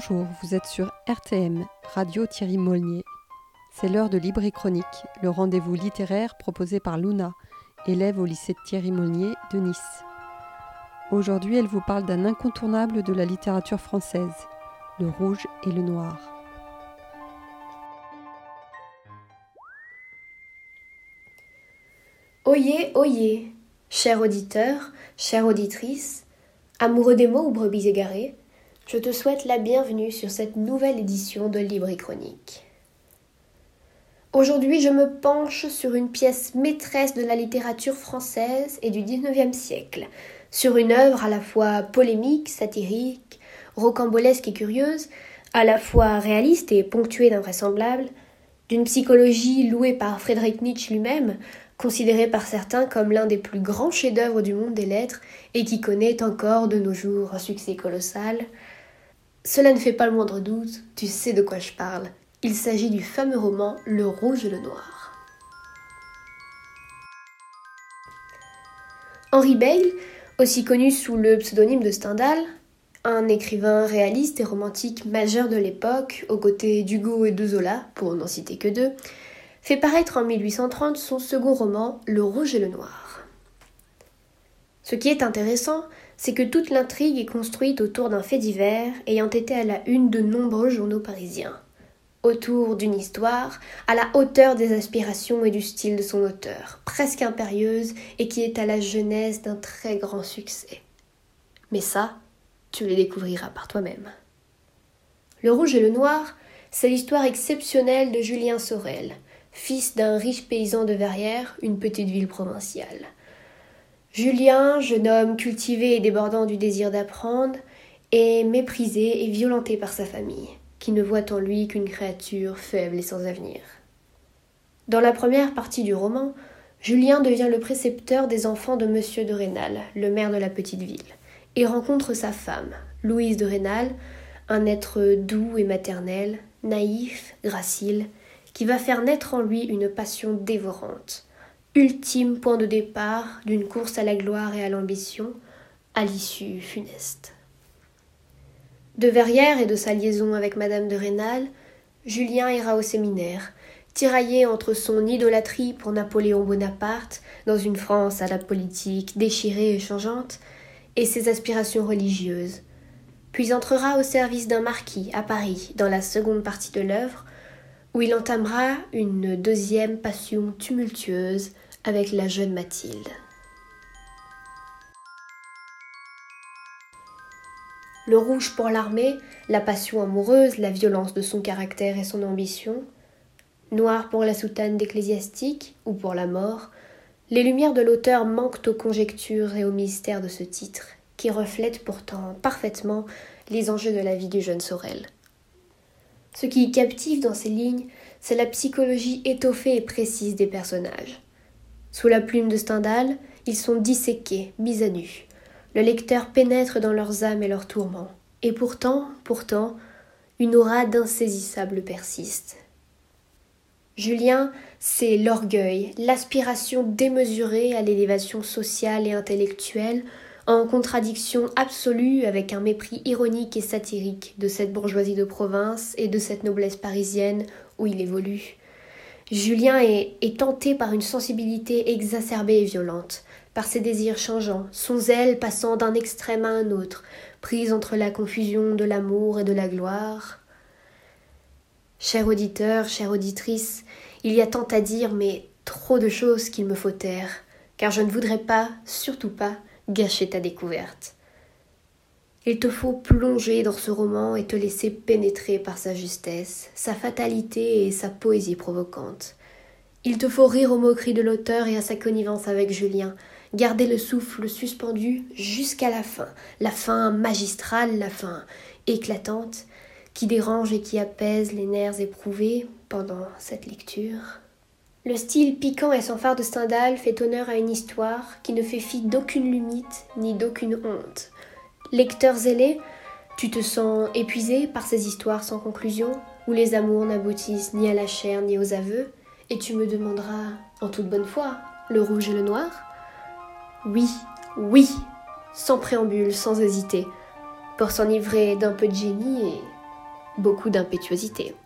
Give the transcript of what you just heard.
Bonjour, vous êtes sur RTM, Radio Thierry Molnier. C'est l'heure de Libre et Chronique, le rendez-vous littéraire proposé par Luna, élève au lycée Thierry Molnier de Nice. Aujourd'hui, elle vous parle d'un incontournable de la littérature française, le rouge et le noir. Oyez, oyez, cher auditeur, chère auditrice, amoureux des mots ou brebis égarés, je te souhaite la bienvenue sur cette nouvelle édition de Libre et Chronique. Aujourd'hui, je me penche sur une pièce maîtresse de la littérature française et du XIXe siècle, sur une œuvre à la fois polémique, satirique, rocambolesque et curieuse, à la fois réaliste et ponctuée d'invraisemblable, d'une psychologie louée par Friedrich Nietzsche lui-même, considéré par certains comme l'un des plus grands chefs-d'œuvre du monde des lettres et qui connaît encore de nos jours un succès colossal, cela ne fait pas le moindre doute, tu sais de quoi je parle. Il s'agit du fameux roman Le Rouge et le Noir. Henri Beyle, aussi connu sous le pseudonyme de Stendhal, un écrivain réaliste et romantique majeur de l'époque, aux côtés d'Hugo et de Zola, pour n'en citer que deux, fait paraître en 1830 son second roman Le Rouge et le Noir. Ce qui est intéressant, c'est que toute l'intrigue est construite autour d'un fait divers ayant été à la une de nombreux journaux parisiens. Autour d'une histoire à la hauteur des aspirations et du style de son auteur, presque impérieuse et qui est à la genèse d'un très grand succès. Mais ça, tu le découvriras par toi-même. Le rouge et le noir, c'est l'histoire exceptionnelle de Julien Sorel, fils d'un riche paysan de Verrières, une petite ville provinciale. Julien, jeune homme cultivé et débordant du désir d'apprendre, est méprisé et violenté par sa famille, qui ne voit en lui qu'une créature faible et sans avenir. Dans la première partie du roman, Julien devient le précepteur des enfants de Monsieur de Rênal, le maire de la petite ville, et rencontre sa femme, Louise de Rênal, un être doux et maternel, naïf, gracile, qui va faire naître en lui une passion dévorante, ultime point de départ d'une course à la gloire et à l'ambition, à l'issue funeste. De Verrières et de sa liaison avec Madame de Rênal, Julien ira au séminaire, tiraillé entre son idolâtrie pour Napoléon Bonaparte, dans une France à la politique déchirée et changeante, et ses aspirations religieuses, puis entrera au service d'un marquis à Paris, dans la seconde partie de l'œuvre, où il entamera une deuxième passion tumultueuse avec la jeune Mathilde. Le rouge pour l'armée, la passion amoureuse, la violence de son caractère et son ambition. Noir pour la soutane d'ecclésiastique ou pour la mort, les lumières de l'auteur manquent aux conjectures et aux mystères de ce titre, qui reflète pourtant parfaitement les enjeux de la vie du jeune Sorel. Ce qui captive dans ces lignes, c'est la psychologie étoffée et précise des personnages. Sous la plume de Stendhal, ils sont disséqués, mis à nu. Le lecteur pénètre dans leurs âmes et leurs tourments. Et pourtant, pourtant, une aura d'insaisissable persiste. Julien, c'est l'orgueil, l'aspiration démesurée à l'élévation sociale et intellectuelle, en contradiction absolue avec un mépris ironique et satirique de cette bourgeoisie de province et de cette noblesse parisienne où il évolue. Julien est, tenté par une sensibilité exacerbée et violente, par ses désirs changeants, son zèle passant d'un extrême à un autre, pris entre la confusion de l'amour et de la gloire. Cher auditeur, chère auditrice, il y a tant à dire, mais trop de choses qu'il me faut taire, car je ne voudrais pas, surtout pas, gâcher ta découverte. Il te faut plonger dans ce roman et te laisser pénétrer par sa justesse, sa fatalité et sa poésie provocante. Il te faut rire aux moqueries de l'auteur et à sa connivence avec Julien, garder le souffle suspendu jusqu'à la fin, la fin magistrale, la fin éclatante, qui dérange et qui apaise les nerfs éprouvés pendant cette lecture. Le style piquant et sans phare de Stendhal fait honneur à une histoire qui ne fait fi d'aucune limite ni d'aucune honte. Lecteur zélé, tu te sens épuisé par ces histoires sans conclusion, où les amours n'aboutissent ni à la chair ni aux aveux, et tu me demanderas, en toute bonne foi, le rouge et le noir? Oui, oui, sans préambule, sans hésiter, pour s'enivrer d'un peu de génie et beaucoup d'impétuosité.